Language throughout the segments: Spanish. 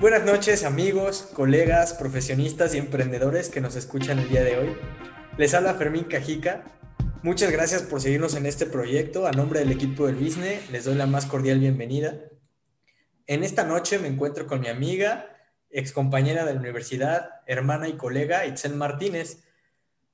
Buenas noches amigos, colegas, profesionistas y emprendedores que nos escuchan el día de hoy. Les habla Fermín Cajica. Muchas gracias por seguirnos en este proyecto. A nombre del equipo del Business les doy la más cordial bienvenida. En esta noche me encuentro con mi amiga, ex compañera de la universidad, hermana y colega Itzel Martínez.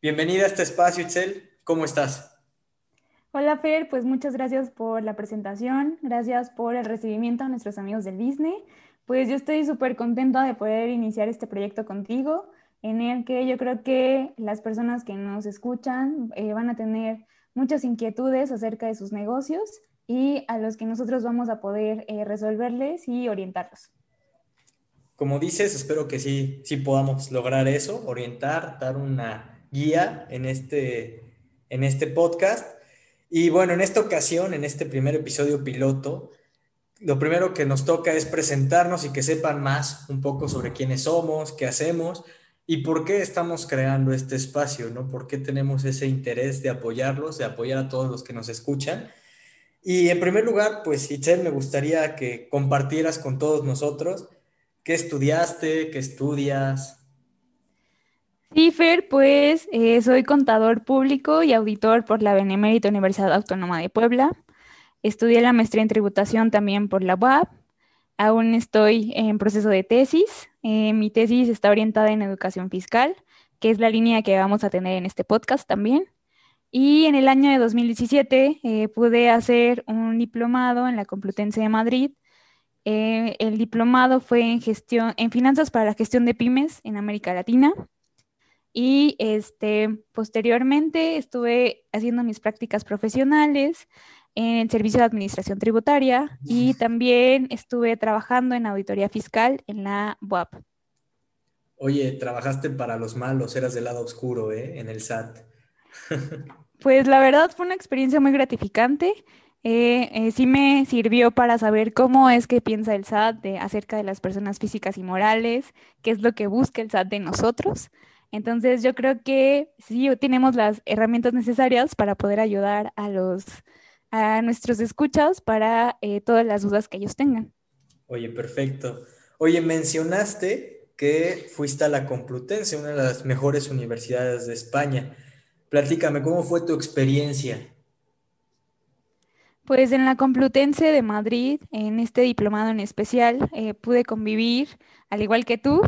Bienvenida a este espacio, Itzel. ¿Cómo estás? Hola Fer, pues muchas gracias por la presentación, gracias por el recibimiento a nuestros amigos del Disney pues yo estoy súper contenta de poder iniciar este proyecto contigo, en el que yo creo que las personas que nos escuchan eh, van a tener muchas inquietudes acerca de sus negocios y a los que nosotros vamos a poder eh, resolverles y orientarlos. Como dices, espero que sí, sí podamos lograr eso, orientar, dar una guía en este, en este podcast. Y bueno, en esta ocasión, en este primer episodio piloto, lo primero que nos toca es presentarnos y que sepan más un poco sobre quiénes somos, qué hacemos y por qué estamos creando este espacio, ¿no? ¿Por qué tenemos ese interés de apoyarlos, de apoyar a todos los que nos escuchan? Y en primer lugar, pues Itzel, me gustaría que compartieras con todos nosotros qué estudiaste, qué estudias. Sí, Fer, pues eh, soy contador público y auditor por la Benemérita Universidad Autónoma de Puebla. Estudié la maestría en tributación también por la UAP. Aún estoy en proceso de tesis. Eh, mi tesis está orientada en educación fiscal, que es la línea que vamos a tener en este podcast también. Y en el año de 2017 eh, pude hacer un diplomado en la Complutense de Madrid. Eh, el diplomado fue en gestión, en finanzas para la gestión de pymes en América Latina. Y este, posteriormente estuve haciendo mis prácticas profesionales en servicio de administración tributaria y también estuve trabajando en auditoría fiscal en la UAP. Oye, trabajaste para los malos, eras del lado oscuro, ¿eh? En el SAT. pues la verdad fue una experiencia muy gratificante. Eh, eh, sí me sirvió para saber cómo es que piensa el SAT de, acerca de las personas físicas y morales, qué es lo que busca el SAT de nosotros. Entonces yo creo que sí tenemos las herramientas necesarias para poder ayudar a los a nuestros escuchas para eh, todas las dudas que ellos tengan. Oye, perfecto. Oye, mencionaste que fuiste a la Complutense, una de las mejores universidades de España. Platícame, ¿cómo fue tu experiencia? Pues en la Complutense de Madrid, en este diplomado en especial, eh, pude convivir, al igual que tú.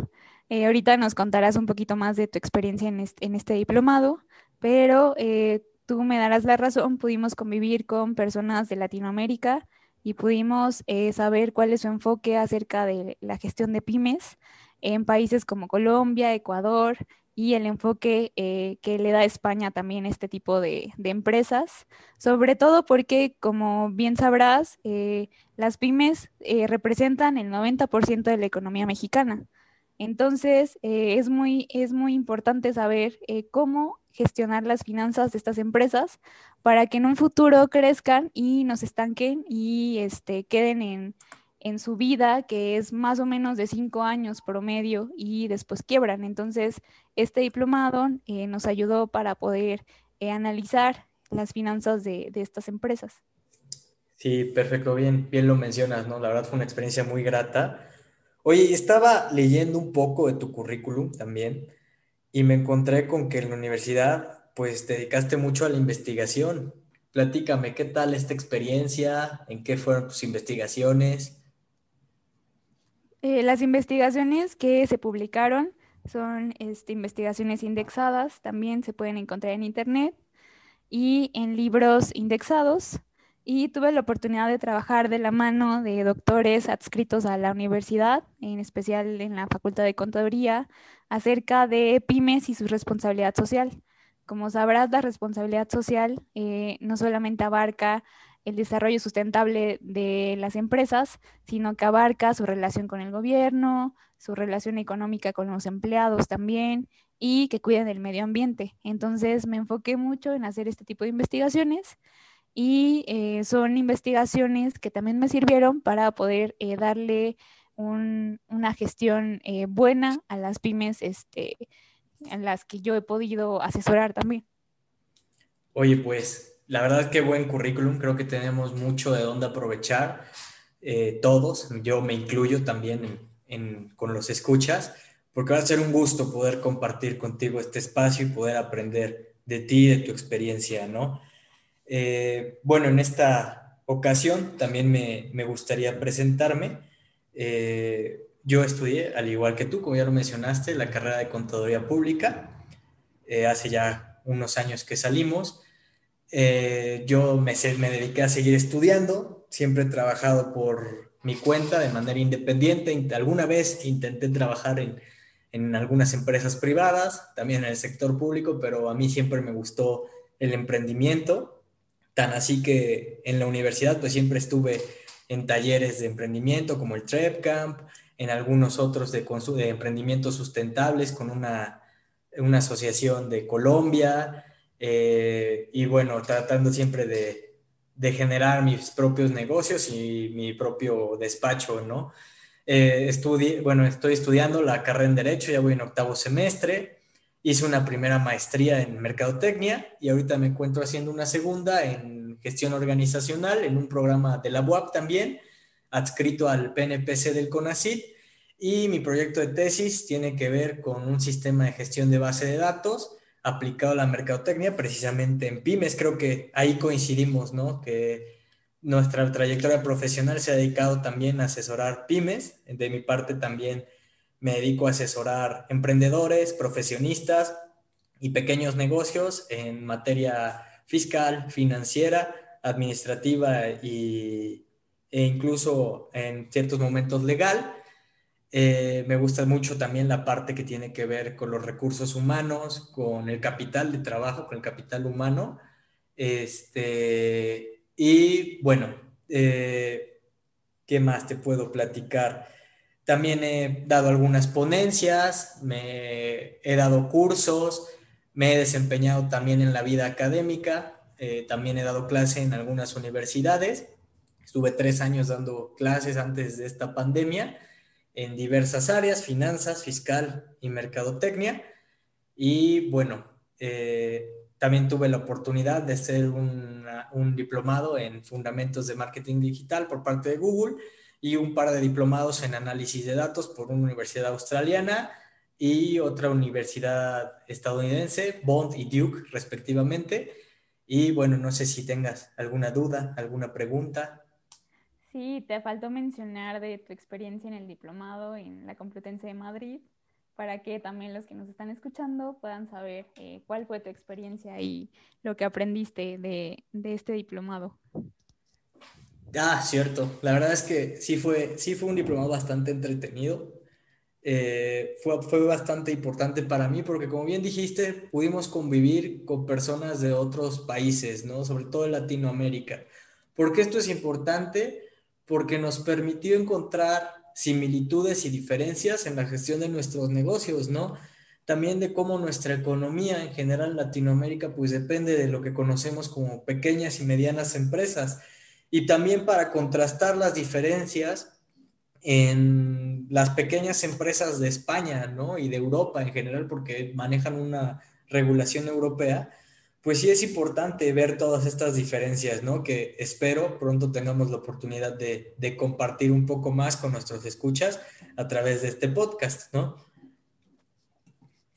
Eh, ahorita nos contarás un poquito más de tu experiencia en este, en este diplomado, pero tú me darás la razón, pudimos convivir con personas de Latinoamérica y pudimos eh, saber cuál es su enfoque acerca de la gestión de pymes en países como Colombia, Ecuador y el enfoque eh, que le da España también a este tipo de, empresas, sobre todo porque, como bien sabrás, eh, las pymes representan el 90% de la economía mexicana. Entonces, es, muy, es muy importante saber cómo gestionar las finanzas de estas empresas para que en un futuro crezcan y nos estanquen y este, queden en, su vida, que es más o menos de cinco años promedio y después quiebran. Entonces, este diplomado eh, nos ayudó para poder eh, analizar las finanzas de, de, estas empresas. Sí, perfecto, bien, bien lo mencionas, ¿no? La verdad fue una experiencia muy grata. Oye, estaba leyendo un poco de tu currículum también y me encontré con que en la universidad pues te dedicaste mucho a la investigación. Platícame, ¿qué tal esta experiencia? ¿En qué fueron tus investigaciones? Eh, las investigaciones que se publicaron son este, investigaciones indexadas, también se pueden encontrar en Internet y en libros indexados. Y tuve la oportunidad de trabajar de la mano de doctores adscritos a la universidad, en especial en la Facultad de Contaduría, acerca de pymes y su responsabilidad social. Como sabrás, la responsabilidad social eh, no solamente abarca el desarrollo sustentable de las empresas, sino que abarca su relación con el gobierno, su relación económica con los empleados también y que cuiden del medio ambiente. Entonces me enfoqué mucho en hacer este tipo de investigaciones y eh, son investigaciones que también me sirvieron para poder eh, darle una gestión eh, buena a las pymes este, en las que yo he podido asesorar también. Oye, pues la verdad que buen currículum, creo que tenemos mucho de dónde aprovechar todos, yo me incluyo también con los escuchas, porque va a ser un gusto poder compartir contigo este espacio y poder aprender de ti, de tu experiencia, ¿no? Eh, bueno, en esta ocasión también me, me gustaría presentarme. Eh, yo estudié, al igual que tú, como ya lo mencionaste, la carrera de Contaduría Pública. Eh, hace ya unos años que salimos. yo me, me dediqué a seguir estudiando. Siempre he trabajado por mi cuenta de manera independiente. Alguna vez intenté trabajar en, en algunas empresas privadas, también en el sector público, pero a mí siempre me gustó el emprendimiento. Tan así que en la universidad pues siempre estuve en talleres de emprendimiento como el TREP Camp, en algunos otros de, de emprendimientos sustentables con una, una asociación de Colombia eh, y bueno, tratando siempre de, generar mis propios negocios y mi propio despacho, ¿no? Eh, bueno, estoy estudiando la carrera en Derecho, ya voy en octavo semestre, hice una primera maestría en Mercadotecnia y ahorita me encuentro haciendo una segunda en Gestión Organizacional en un programa de la UAP también, adscrito al PNPC del CONACYT y mi proyecto de tesis tiene que ver con un sistema de gestión de base de datos aplicado a la mercadotecnia, precisamente en pymes. Creo que ahí coincidimos, ¿no? Que nuestra trayectoria profesional se ha dedicado también a asesorar pymes. De mi parte también me dedico a asesorar emprendedores, profesionistas y pequeños negocios en materia fiscal, financiera, administrativa y, e incluso en ciertos momentos legal. Eh, me gusta mucho también la parte que tiene que ver con los recursos humanos, con el capital de trabajo, con el capital humano. Este, y bueno, eh, ¿qué más te puedo platicar? También he dado algunas ponencias, me he dado cursos, me he desempeñado también en la vida académica, eh, también he dado clase en algunas universidades. Estuve tres años dando clases antes de esta pandemia en diversas áreas, finanzas, fiscal y mercadotecnia. Y bueno, eh, también tuve la oportunidad de un, un diplomado en fundamentos de marketing digital por parte de Google y un par de diplomados en análisis de datos por una universidad australiana y otra universidad estadounidense, Bond y Duke, respectivamente. Y bueno, no sé si tengas alguna duda, alguna pregunta. Sí, te faltó mencionar de tu experiencia en el diplomado en la Complutense de Madrid, para que también los que nos están escuchando puedan saber eh, cuál fue tu experiencia y lo que aprendiste de, de, este diplomado. Ah, cierto. La verdad es que sí fue, sí fue un diplomado bastante entretenido. Eh, fue, fue bastante importante para mí porque, como bien dijiste, pudimos convivir con personas de otros países, ¿no? Sobre todo de Latinoamérica. ¿Por qué esto es importante? porque nos permitió encontrar similitudes y diferencias en la gestión de nuestros negocios, ¿no? También de cómo nuestra economía en general en Latinoamérica pues depende de lo que conocemos como pequeñas y medianas empresas. Y también para contrastar las diferencias en las pequeñas empresas de España, ¿no? Y de Europa en general porque manejan una regulación europea pues sí es importante ver todas estas diferencias, ¿no? Que espero pronto tengamos la oportunidad de, compartir un poco más con nuestros escuchas a través de este podcast, ¿no?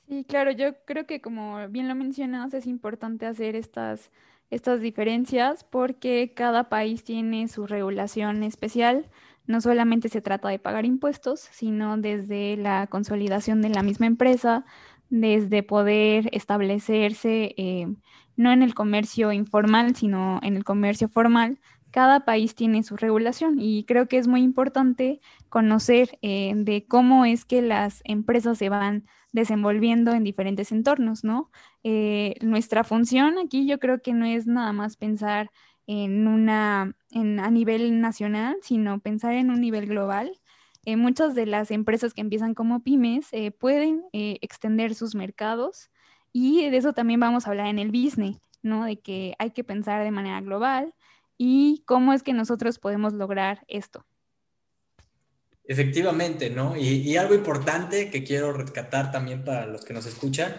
Sí, claro, yo creo que como bien lo mencionas, es importante hacer estas, estas diferencias porque cada país tiene su regulación especial. No solamente se trata de pagar impuestos, sino desde la consolidación de la misma empresa, desde poder establecerse eh, no en el comercio informal, sino en el comercio formal. Cada país tiene su regulación y creo que es muy importante conocer eh, de cómo es que las empresas se van desenvolviendo en diferentes entornos, ¿no? Eh, nuestra función aquí yo creo que no es nada más pensar en una, en, a nivel nacional, sino pensar en un nivel global eh, muchas de las empresas que empiezan como pymes eh, pueden extender sus mercados y de eso también vamos a hablar en el business, ¿no? De que hay que pensar de manera global y cómo es que nosotros podemos lograr esto. Efectivamente, ¿no? Y, algo importante que quiero rescatar también para los que nos escuchan,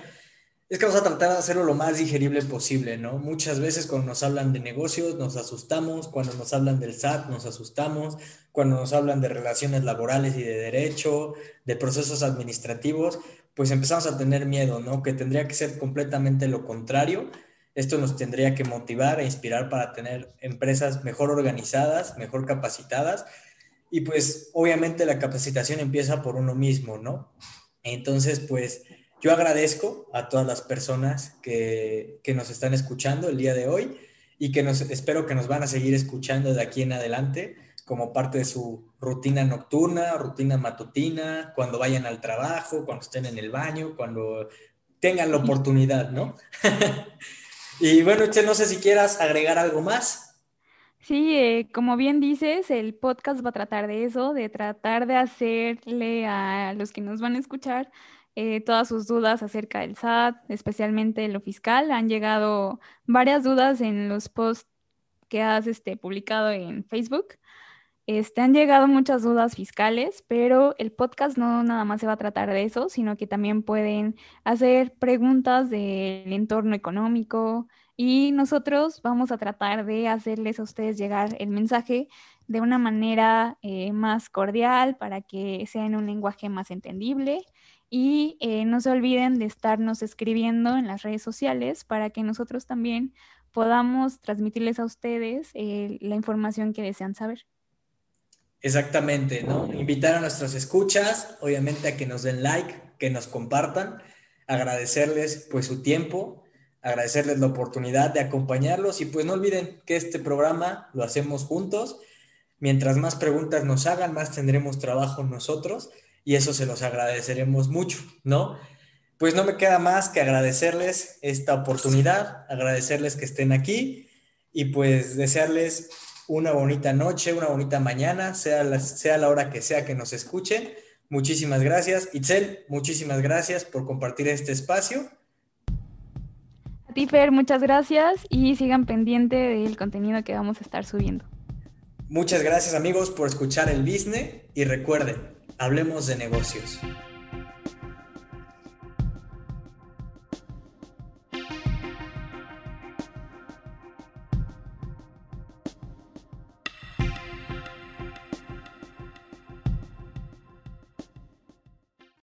es que vamos a tratar de hacerlo lo más digerible posible, ¿no? Muchas veces cuando nos hablan de negocios nos asustamos, cuando nos hablan del SAT nos asustamos, cuando nos hablan de relaciones laborales y de derecho, de procesos administrativos, pues empezamos a tener miedo, ¿no? Que tendría que ser completamente lo contrario. Esto nos tendría que motivar e inspirar para tener empresas mejor organizadas, mejor capacitadas. Y pues obviamente la capacitación empieza por uno mismo, ¿no? Entonces, pues yo agradezco a todas las personas que, nos están escuchando el día de hoy y que nos, espero que nos van a seguir escuchando de aquí en adelante como parte de su rutina nocturna, rutina matutina, cuando vayan al trabajo, cuando estén en el baño, cuando tengan la oportunidad, ¿no? y bueno, no sé si quieras agregar algo más. Sí, eh, como bien dices, el podcast va a tratar de eso, de tratar de hacerle a los que nos van a escuchar eh, todas sus dudas acerca del SAT, especialmente lo fiscal. Han llegado varias dudas en los posts que has este, publicado en Facebook. Este, han llegado muchas dudas fiscales, pero el podcast no nada más se va a tratar de eso, sino que también pueden hacer preguntas del entorno económico y nosotros vamos a tratar de hacerles a ustedes llegar el mensaje de una manera eh, más cordial para que sea en un lenguaje más entendible y eh, no se olviden de estarnos escribiendo en las redes sociales para que nosotros también podamos transmitirles a ustedes eh, la información que desean saber. Exactamente, ¿no? Invitar a nuestras escuchas, obviamente a que nos den like, que nos compartan, agradecerles pues su tiempo, agradecerles la oportunidad de acompañarlos y pues no olviden que este programa lo hacemos juntos. Mientras más preguntas nos hagan, más tendremos trabajo nosotros y eso se los agradeceremos mucho, ¿no? Pues no me queda más que agradecerles esta oportunidad, agradecerles que estén aquí y pues desearles una bonita noche, una bonita mañana, sea la, sea la hora que sea que nos escuchen. Muchísimas gracias. Itzel, muchísimas gracias por compartir este espacio. A ti, Fer, muchas gracias y sigan pendiente del contenido que vamos a estar subiendo. Muchas gracias amigos por escuchar el business y recuerden, hablemos de negocios.